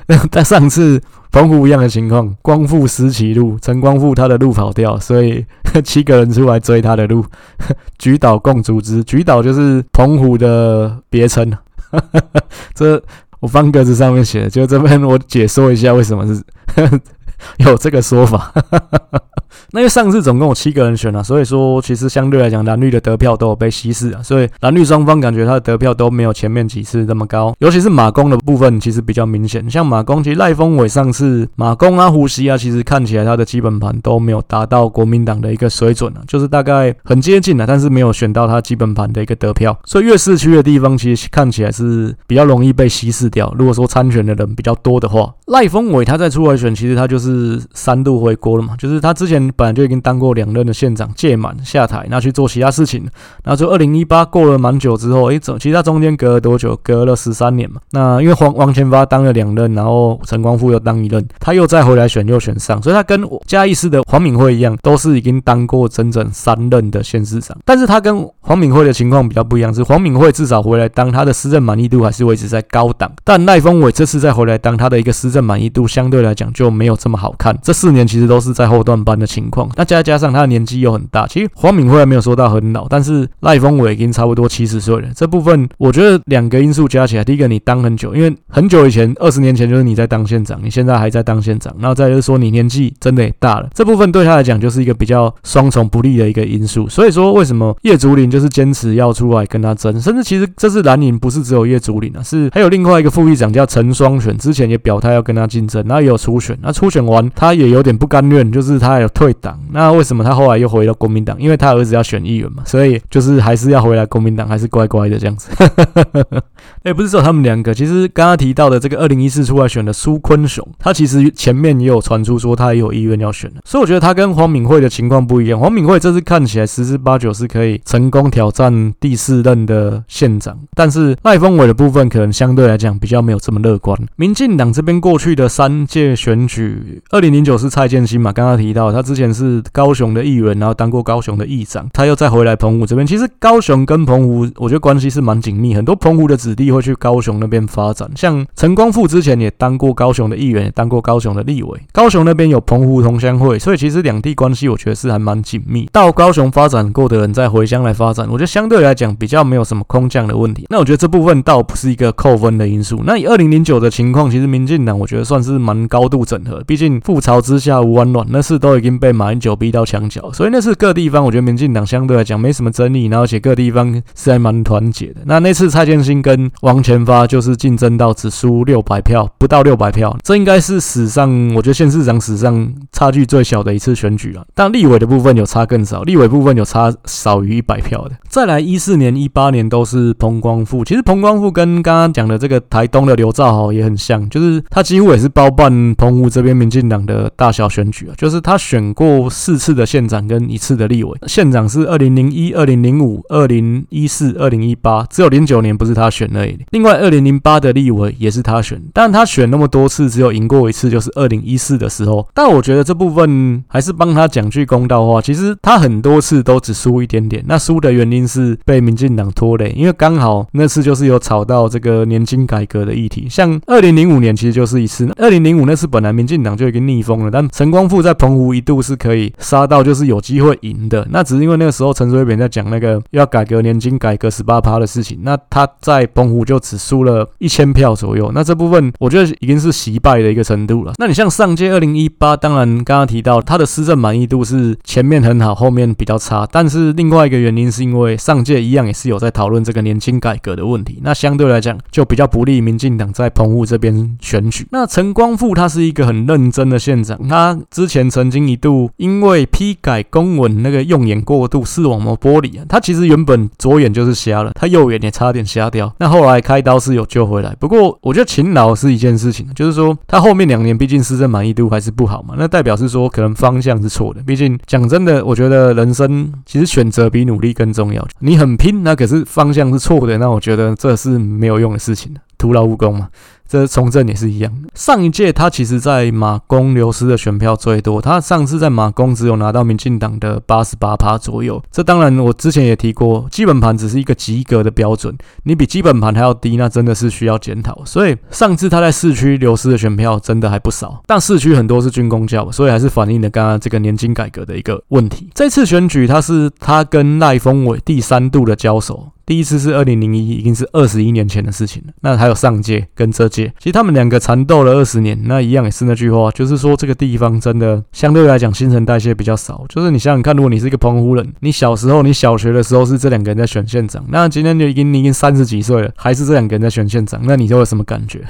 那在上次澎湖一样的情况，光复失其路，陈光复他的路跑掉，所以七个人出来追他的路，举岛共逐之。举岛就是澎湖的别称，这。我方格子上面写的，就这边我解说一下为什么是 有这个说法。那因为上次总共有七个人选啊，所以说其实相对来讲蓝绿的得票都有被稀释啊，所以蓝绿双方感觉他的得票都没有前面几次这么高，尤其是马公的部分其实比较明显，像马公其实赖峰伟上次马公啊、胡锡啊，其实看起来他的基本盘都没有达到国民党的一个水准啊，就是大概很接近了，但是没有选到他基本盘的一个得票，所以越市区的地方其实看起来是比较容易被稀释掉。如果说参选的人比较多的话，赖峰伟他在出来选，其实他就是是三度回国了嘛，就是他之前本来就已经当过两任的县长，届满下台，那去做其他事情。然后就二零一八过了蛮久之后，诶，走，其实他中间隔了多久？隔了十三年嘛。那因为黄王前发当了两任，然后陈光复又当一任，他又再回来选又选上，所以他跟嘉义市的黄敏惠一样，都是已经当过整整三任的县市长。但是他跟黄敏惠的情况比较不一样，是黄敏惠至少回来当他的施政满意度还是维持在高档，但赖峰伟这次再回来当他的一个施政满意度相对来讲就没有这么好看。这四年其实都是在后段班的情况，那加加上他的年纪又很大，其实黄敏惠还没有说到很老，但是赖峰伟已经差不多七十岁了。这部分我觉得两个因素加起来，第一个你当很久，因为很久以前二十年前就是你在当县长，你现在还在当县长，然后再就是说你年纪真的也大了，这部分对他来讲就是一个比较双重不利的一个因素。所以说为什么叶竹林就是坚持要出来跟他争，甚至其实这次蓝营不是只有叶竹林啊，是还有另外一个副议长叫陈双选，之前也表态要跟他竞争，然后也有初选，那初选完他也有点不甘愿，就是他有退党。那为什么他后来又回到国民党？因为他儿子要选议员嘛，所以就是还是要回来国民党，还是乖乖的这样子。哎，不是说他们两个，其实刚刚提到的这个二零一四出来选的苏坤雄，他其实前面也有传出说他也有意愿要选的，所以我觉得他跟黄敏惠的情况不一样。黄敏惠这次看起来十之八九是可以成功挑战第四任的县长，但是赖峰伟的部分可能相对来讲比较没有这么乐观。民进党这边过去的三届选举，二零零九是蔡建兴嘛，刚刚提到他之前是高雄的议员，然后当过高雄的议长，他又再回来澎湖这边。其实高雄跟澎湖，我觉得关系是蛮紧密，很多澎湖的子弟会去高雄那边发展。像陈光复之前也当过高雄的议员，也当过高雄的立委。高雄那边有澎湖同乡会，所以其实两地关系我觉得是还蛮紧密。到高雄发展过的人再回乡来发展，我觉得相对来讲比较没有什么空降的问题。那我觉得这部分倒不是一个扣分的因素。那以二零零九的情况，其实民进党我觉得算是蛮高度整合。毕竟覆巢之下无完卵，那次都已经被马英九逼到墙角，所以那次各地方我觉得民进党相对来讲没什么争议，然后且各地方是还蛮团结的。那那次蔡建兴跟王前发就是竞争到只输六百票，不到六百票，这应该是史上我觉得县市长史上差距最小的一次选举了。但立委的部分有差更少，立委部分有差少于一百票的。再来一四年、一八年都是彭光复，其实彭光复跟刚刚讲的这个台东的刘兆豪也很像，就是他几乎也是包办澎湖这边民进党的大小选举啊，就是他选过四次的县长跟一次的立委，县长是二零零一、二零零五、二零一四、二零一八，只有零九年不是他选而已。另外二零零八的立委也是他选，但他选那么多次，只有赢过一次，就是二零一四的时候。但我觉得这部分还是帮他讲句公道话，其实他很多次都只输一点点，那输的原因是被民进党拖累，因为刚好那次就是有炒到这个年金改革的议题，像二零零五年其实就是一次，二零零五那次本来民进党就已经逆风了，但陈光复在澎湖一度是可以杀到就是有机会赢的，那只是因为那个时候陈水扁在讲那个要改革年金改革十八趴的事情，那他在澎湖就只输了一千票左右，那这部分我觉得已经是惜败的一个程度了。那你像上届二零一八，当然刚刚提到他的施政满意度是前面很好，后面比较差，但是另外一个原因是因为上届一样也是有在讨论这个年轻改革的问题，那相对来讲就比较不利民进党在澎湖这边选举。那陈光复他是一个很认真的县长，他之前曾经一度因为批改公文那个用眼过度视网膜剥离啊，他其实原本左眼就是瞎了，他右眼也差点瞎掉，那后来开刀是有救回来。不过我觉得勤劳是一件事情，就是说他后面两年毕竟施政满意度还是不好嘛，那代表是说可能方向是错的。毕竟讲真的，我觉得人生其实选择比努力更重要。你很拼，那可是方向是错的，那我觉得这是没有用的事情，徒劳无功嘛。这从政也是一样。上一届他其实，在马公流失的选票最多。他上次在马公只有拿到民进党的八十八趴左右。这当然，我之前也提过，基本盘只是一个及格的标准。你比基本盘还要低，那真的是需要检讨。所以上次他在市区流失的选票真的还不少，但市区很多是军工教，所以还是反映了刚刚这个年金改革的一个问题。这次选举，他是他跟赖峰伟第三度的交手。第一次是二零零一，已经是二十一年前的事情了。那还有上届跟这届，其实他们两个缠斗了二十年，那一样也是那句话，就是说这个地方真的相对来讲新陈代谢比较少。就是你想想看，如果你是一个澎湖人，你小时候你小学的时候是这两个人在选县长，那今天就已经你已经三十几岁了，还是这两个人在选县长，那你就有什么感觉？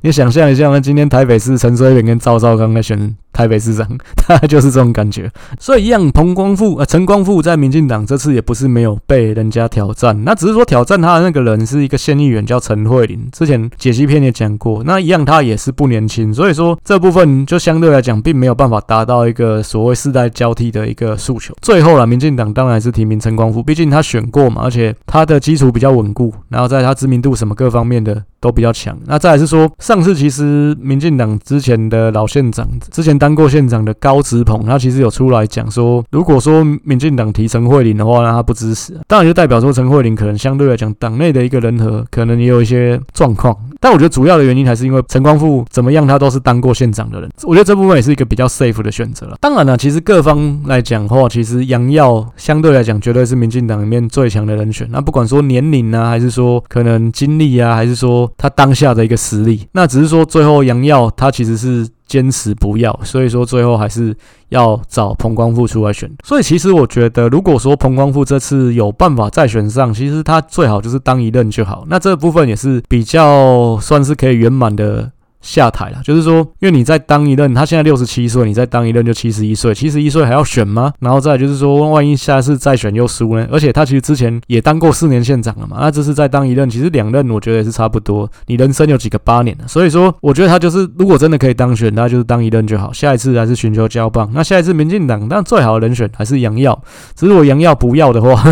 你想象一下，那今天台北市陈水扁跟赵少康在选。台北市长，大概就是这种感觉。所以一样，彭光复呃陈光复在民进党这次也不是没有被人家挑战，那只是说挑战他的那个人是一个县议员叫陈慧琳，之前解析片也讲过，那一样他也是不年轻，所以说这部分就相对来讲并没有办法达到一个所谓世代交替的一个诉求。最后啦，民进党当然是提名陈光复，毕竟他选过嘛，而且他的基础比较稳固，然后在他知名度什么各方面的。都比较强。那再来是说，上次其实民进党之前的老县长，之前当当过县长的高职鹏，他其实有出来讲说，如果说民进党提陈慧琳的话，那他不支持。当然就代表说陈慧琳可能相对来讲，党内的一个人和可能也有一些状况。但我觉得主要的原因还是因为陈光复怎么样，他都是当过县长的人。我觉得这部分也是一个比较 safe 的选择了。当然了，其实各方来讲的话，其实杨耀相对来讲绝对是民进党里面最强的人选。那不管说年龄啊，还是说可能经历啊，还是说他当下的一个实力，那只是说最后杨耀他其实是。坚持不要，所以说最后还是要找彭光富出来选。所以其实我觉得，如果说彭光富这次有办法再选上，其实他最好就是当一任就好。那这部分也是比较算是可以圆满的。下台了，就是说，因为你再当一任，他现在六十七岁，你再当一任就七十一岁，七十一岁还要选吗？然后再就是说，万一下次再选又输呢？而且他其实之前也当过四年县长了嘛，那这次再当一任，其实两任我觉得也是差不多。你人生有几个八年呢？所以说，我觉得他就是如果真的可以当选，那就是当一任就好。下一次还是寻求交棒。那下一次民进党，那最好的人选还是杨耀。只是我杨耀不要的话，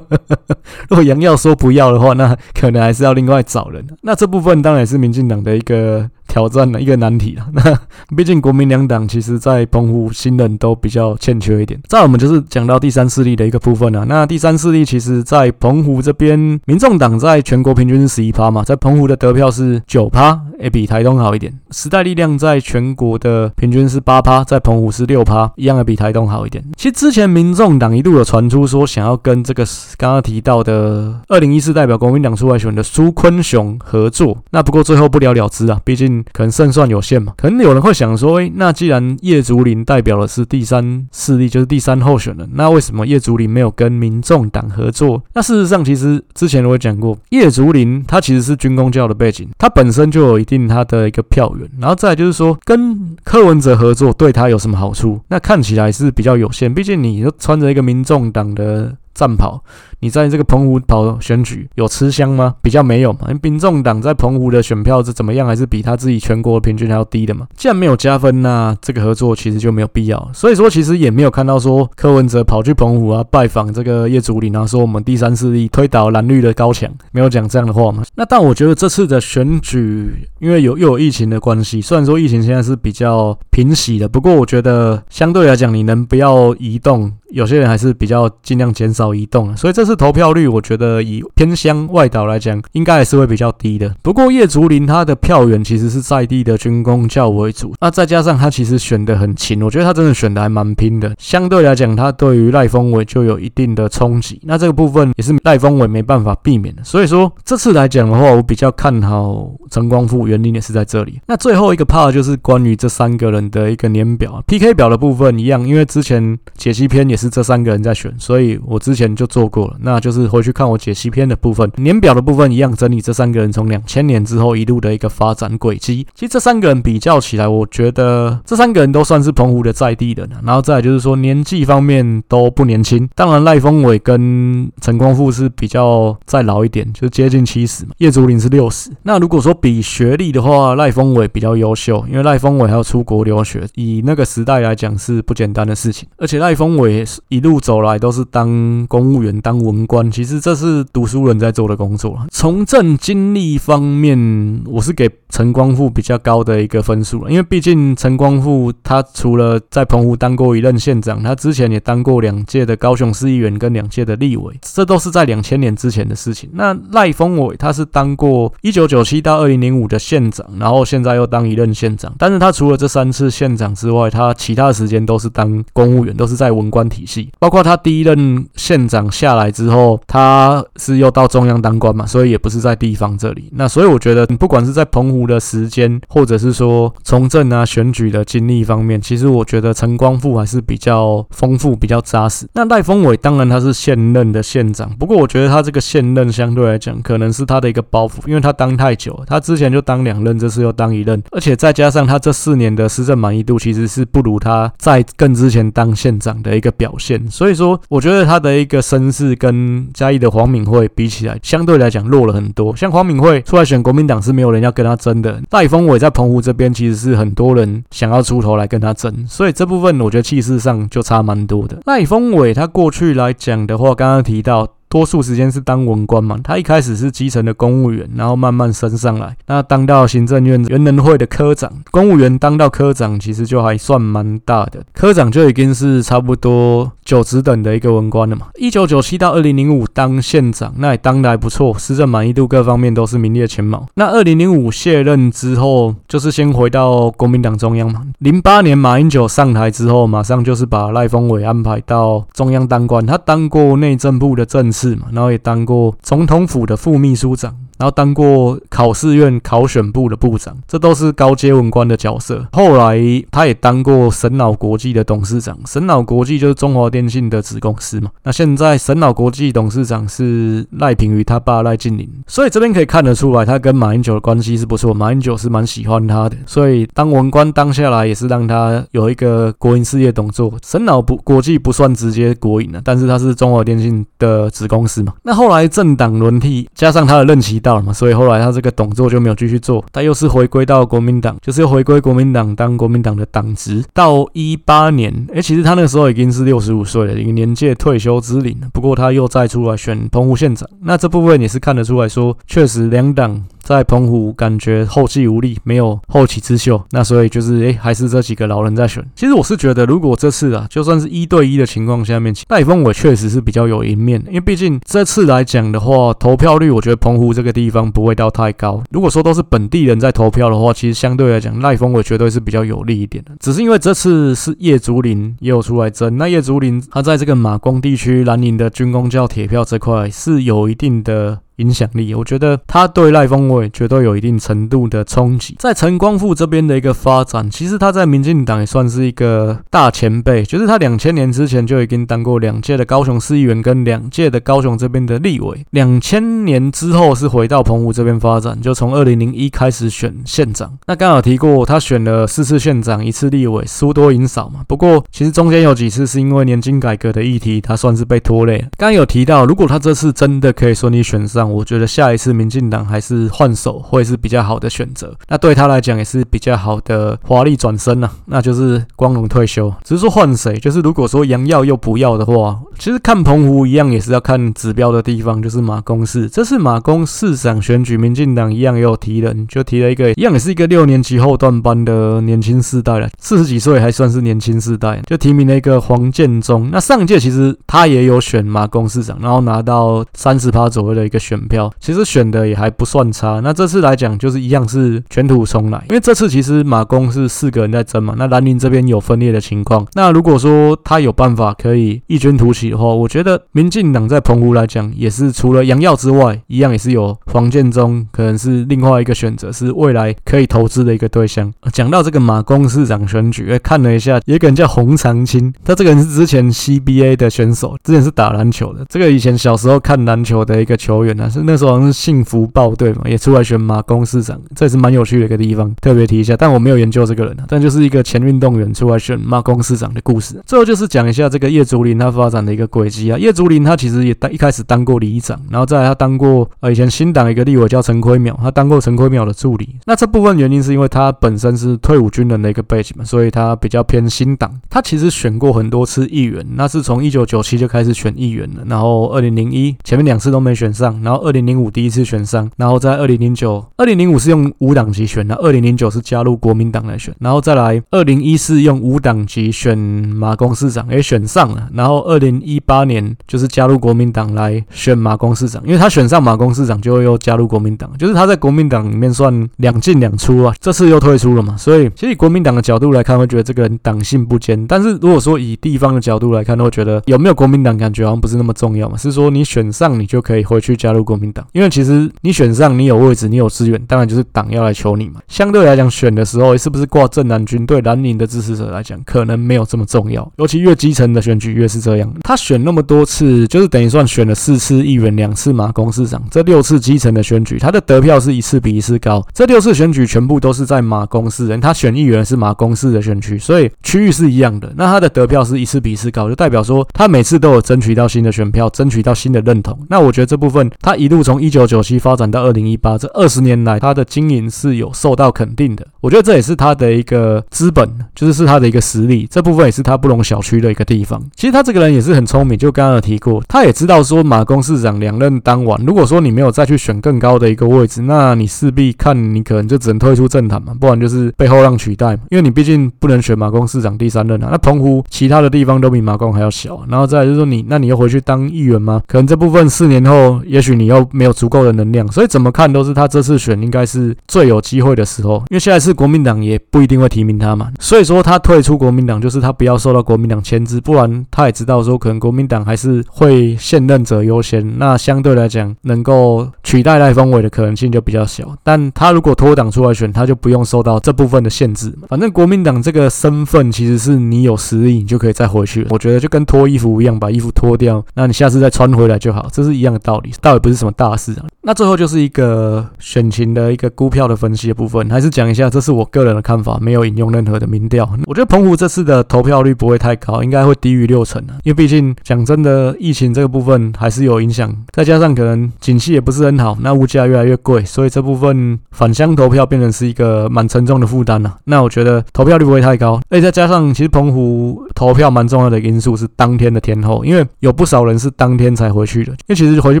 如果杨耀说不要的话，那可能还是要另外找人。那这部分当然也是民进党的一个。挑战了一个难题了。那 毕竟国民两党其实在澎湖新人都比较欠缺一点。再我们就是讲到第三势力的一个部分了。那第三势力其实，在澎湖这边，民众党在全国平均是十一趴嘛，在澎湖的得票是九趴，也比台东好一点。时代力量在全国的平均是八趴，在澎湖是六趴，一样的比台东好一点。其实之前民众党一度有传出说想要跟这个刚刚提到的二零一四代表国民党出来选的苏坤雄合作，那不过最后不了了之啊，毕竟。可能胜算有限嘛，可能有人会想说，诶，那既然叶竹林代表的是第三势力，就是第三候选人，那为什么叶竹林没有跟民众党合作？那事实上，其实之前我也讲过，叶竹林他其实是军公教的背景，他本身就有一定他的一个票源，然后再就是说，跟柯文哲合作对他有什么好处？那看起来是比较有限，毕竟你都穿着一个民众党的战跑。你在这个澎湖跑选举有吃香吗？比较没有嘛。因为民众党在澎湖的选票是怎么样，还是比他自己全国平均还要低的嘛。既然没有加分，那这个合作其实就没有必要。所以说，其实也没有看到说柯文哲跑去澎湖啊拜访这个叶竹林，然后说我们第三势力推倒蓝绿的高墙，没有讲这样的话嘛。那但我觉得这次的选举，因为有又有疫情的关系，虽然说疫情现在是比较平息的，不过我觉得相对来讲，你能不要移动，有些人还是比较尽量减少移动。所以这。次投票率，我觉得以偏乡外岛来讲，应该还是会比较低的。不过叶竹林他的票源其实是在地的军工教为主，那再加上他其实选的很勤，我觉得他真的选的还蛮拼的。相对来讲，他对于赖峰伟就有一定的冲击。那这个部分也是赖峰伟没办法避免的。所以说这次来讲的话，我比较看好陈光复，原因也是在这里。那最后一个 part 就是关于这三个人的一个年表 PK 表的部分一样，因为之前解析篇也是这三个人在选，所以我之前就做过了。那就是回去看我解析篇的部分，年表的部分一样整理这三个人从两千年之后一路的一个发展轨迹。其实这三个人比较起来，我觉得这三个人都算是澎湖的在地人。然后再就是说年纪方面都不年轻，当然赖峰伟跟陈光富是比较再老一点，就是接近七十嘛。叶竹林是六十。那如果说比学历的话，赖峰伟比较优秀，因为赖峰伟还要出国留学，以那个时代来讲是不简单的事情。而且赖峰伟一路走来都是当公务员、当文官。其实这是读书人在做的工作。从政经历方面，我是给陈光复比较高的一个分数了，因为毕竟陈光复他除了在澎湖当过一任县长，他之前也当过两届的高雄市议员跟两届的立委，这都是在两千年之前的事情。那赖峰伟他是当过一九九七到二零零五的县长，然后现在又当一任县长，但是他除了这三次县长之外，他其他的时间都是当公务员，都是在文官体系。包括他第一任县长下来之后，他是又到中央当官嘛，所以也不是在地方这里。那所以我觉得，不管是在澎湖的时间，或者是说从政啊选举的经历方面，其实我觉得陈光复还是比较丰富、比较扎实。那赖峰伟当然他是现任的县长，不过我觉得他这个现任相对来讲，可能是他的一个包袱，因为他当太久，他之前就当两任，这次又当一任，而且再加上他这四年的施政满意度其实是不如他在更之前当县长的一个表现，所以说我觉得他的一个声势跟嘉义的黄敏惠比起来，相对来讲弱了很多。像黄敏惠出来选国民党是没有人要跟他争的，赖峰伟在澎湖这边其实是很多人想要出头来跟他争，所以这部分我觉得气势上就差蛮多的。赖峰伟他过去来讲的话，刚刚提到。多数时间是当文官嘛，他一开始是基层的公务员，然后慢慢升上来，那当到行政院原能会的科长，公务员当到科长，其实就还算蛮大的，科长就已经是差不多九职等的一个文官了嘛。一九九七到二零零五当县长，那也当得还不错，施政满意度各方面都是名列前茅。那二零零五卸任之后，就是先回到国民党中央嘛。零八年马英九上台之后，马上就是把赖峰伟安排到中央当官，他当过内政部的政。是嘛，然后也当过总统府的副秘书长。然后当过考试院考选部的部长，这都是高阶文官的角色。后来他也当过神脑国际的董事长，神脑国际就是中华电信的子公司嘛。那现在神脑国际董事长是赖品妤他爸赖劲麟，所以这边可以看得出来，他跟马英九的关系是不错，马英九是蛮喜欢他的。所以当文官当下来也是让他有一个国营事业动作。神脑不国际不算直接国营的，但是他是中华电信的子公司嘛。那后来政党轮替，加上他的任期。到了嘛，所以后来他这个董座就没有继续做，他又是回归到国民党，就是又回归国民党当国民党的党职。到一八年，哎，其实他那时候已经是六十五岁了，一个年届退休之龄。不过他又再出来选澎湖县长，那这部分也是看得出来说，确实两党。在澎湖感觉后继无力，没有后起之秀，那所以就是诶，还是这几个老人在选。其实我是觉得，如果这次啊，就算是一对一的情况下面，赖峰伟确实是比较有赢面，因为毕竟这次来讲的话，投票率我觉得澎湖这个地方不会到太高。如果说都是本地人在投票的话，其实相对来讲，赖峰伟绝对是比较有利一点的。只是因为这次是叶竹林也有出来争，那叶竹林他在这个马公地区蓝营的军公教铁票这块是有一定的。影响力，我觉得他对赖峰伟绝对有一定程度的冲击。在陈光复这边的一个发展，其实他在民进党也算是一个大前辈，就是他两千年之前就已经当过两届的高雄市议员跟两届的高雄这边的立委。两千年之后是回到澎湖这边发展，就从二零零一开始选县长。那刚好提过，他选了四次县长，一次立委，输多赢少嘛。不过其实中间有几次是因为年金改革的议题，他算是被拖累。刚有提到，如果他这次真的可以顺利选上，我觉得下一次民进党还是换手会是比较好的选择，那对他来讲也是比较好的华丽转身啊，那就是光荣退休。只是说换谁，就是如果说杨耀又不要的话，其实看澎湖一样也是要看指标的地方，就是马公市。这次马公市长选举，民进党一样也有提人，就提了一个一样也是一个六年级后段班的年轻世代了，四十几岁还算是年轻世代，就提名了一个黄建中。那上届其实他也有选马公市长，然后拿到三十趴左右的一个选。票其实选的也还不算差，那这次来讲就是一样是卷土重来，因为这次其实马公是四个人在争嘛，那蓝营这边有分裂的情况，那如果说他有办法可以异军突起的话，我觉得民进党在澎湖来讲也是除了杨耀之外，一样也是有黄建中，可能是另外一个选择，是未来可以投资的一个对象。讲到这个马公市长选举，看了一下，有一个人叫洪长青，他这个人是之前 CBA 的选手，之前是打篮球的，这个以前小时候看篮球的一个球员啊。是那时候好像是幸福报队嘛，也出来选马公市长，这也是蛮有趣的一个地方，特别提一下。但我没有研究这个人啊，但就是一个前运动员出来选马公市长的故事。最后就是讲一下这个叶竹林他发展的一个轨迹啊。叶竹林他其实也当一开始当过里长，然后再来他当过呃以前新党一个立委叫陈奎淼，他当过陈奎淼的助理。那这部分原因是因为他本身是退伍军人的一个背景嘛，所以他比较偏新党。他其实选过很多次议员，那是从一九九七就开始选议员了，然后二零零一前面两次都没选上，然后。后二零零五第一次选上，然后在二零零九，二零零五是用无党籍选的，二零零九是加入国民党来选，然后再来二零一四用无党籍选马公市长，也选上了，然后二零一八年就是加入国民党来选马公市长，因为他选上马公市长就会又加入国民党，就是他在国民党里面算两进两出啊，这次又退出了嘛，所以其实以国民党的角度来看，会觉得这个人党性不坚，但是如果说以地方的角度来看，会觉得有没有国民党感觉好像不是那么重要嘛，是说你选上你就可以回去加入国民党，因为其实你选上你有位置，你有资源，当然就是党要来求你嘛。相对来讲，选的时候是不是挂正南军对蓝营的支持者来讲，可能没有这么重要，尤其越基层的选举越是这样。他选那么多次，就是等于算选了四次议员，两次马公市长，这六次基层的选举，他的得票是一次比一次高。这六次选举全部都是在马公市人，他选议员是马公市的选区，所以区域是一样的。那他的得票是一次比一次高，就代表说他每次都有争取到新的选票，争取到新的认同。那我觉得这部分，他一路从一九九七发展到二零一八，这二十年来他的经营是有受到肯定的。我觉得这也是他的一个资本，就是是他的一个实力。这部分也是他不容小觑的一个地方。其实他这个人也是很聪明，就刚刚有提过，他也知道说马公市长两任当完，如果说你没有再去选更高的一个位置，那你势必看你可能就只能退出政坛嘛，不然就是被后浪取代嘛。因为你毕竟不能选马公市长第三任啊。那澎湖其他的地方都比马公还要小，然后再来就是说你，那你又回去当议员吗？可能这部分四年后，也许你又没有足够的能量。所以怎么看都是他这次选应该是最有机会的时候，因为现在是国民党也不一定会提名他嘛。所以说他退出国民党，就是他不要受到国民党牵制，不然他也知道说可能国民党还是会现任者优先。那相对来讲，能够取代赖峰伟的可能性就比较小。但他如果脱党出来选，他就不用受到这部分的限制。反正国民党这个身份其实是你有实力，你就可以再回去。我觉得就跟脱衣服一样，把衣服脱掉，那你下次再穿回来就好，这是一样的道理，倒也不是什么大事啊。那最后就是一个选情的一个估票的分析的部分，还是讲一下，这是我个人的看法，没有引用任何的民调。我觉得澎湖这次的投票率不会太高，应该会低于六成啊，因为毕竟讲真的，疫情这个部分还是有影响，再加上可能景气也不是很好，那物价越来越贵，所以这部分返乡投票变成是一个蛮沉重的负担了。那我觉得投票率不会太高，而且再加上其实澎湖投票蛮重要的因素是当天的天候，因为有不少人是当天才回去的，因为其实回去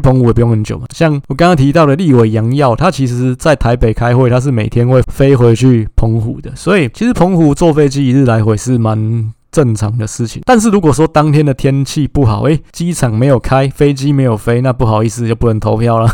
澎湖也不用很久嘛。像我刚刚提到的立伟杨耀，他其实在台北开会，他是每天会飞回去澎湖的，所以其实澎湖坐飞机一日来回是蛮正常的事情，但是如果说当天的天气不好，诶，机场没有开，飞机没有飞，那不好意思就不能投票了，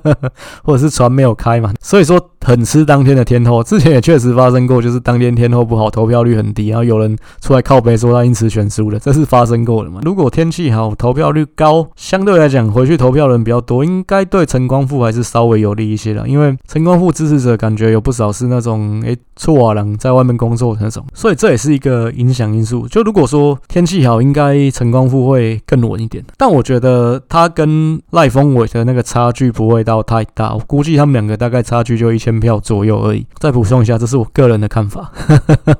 或者是船没有开嘛，所以说很吃当天的天候。之前也确实发生过，就是当天天候不好，投票率很低，然后有人出来靠背说他因此选输了，这是发生过的嘛。如果天气好，投票率高，相对来讲回去投票人比较多，应该对陈光复还是稍微有利一些的，因为陈光复支持者感觉有不少是那种诶，错啊人在外面工作的那种，所以这也是一个影响因素。就如果说天气好，应该陈光富会更稳一点。但我觉得他跟赖峰伟的那个差距不会到太大，我估计他们两个大概差距就一千票左右而已。再补充一下，这是我个人的看法。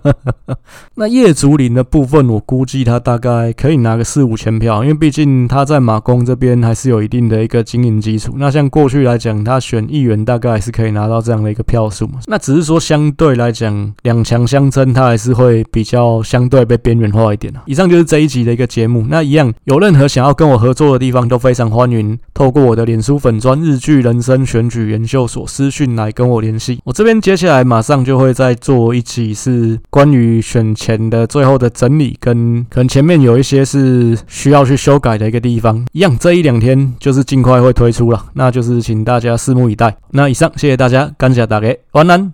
那叶竹林的部分，我估计他大概可以拿个四五千票，因为毕竟他在马公这边还是有一定的一个经营基础。那像过去来讲，他选议员大概还是可以拿到这样的一个票数嘛。那只是说相对来讲，两强相争，他还是会比较相对被。边缘化一点啊。以上就是这一集的一个节目。那一样有任何想要跟我合作的地方，都非常欢迎透过我的脸书粉专日剧人生选举研究所私讯来跟我联系。我这边接下来马上就会再做一集是关于选前的最后的整理，跟可能前面有一些是需要去修改的一个地方。一样这一两天就是尽快会推出了，那就是请大家拭目以待。那以上谢谢大家，感谢大家，晚安。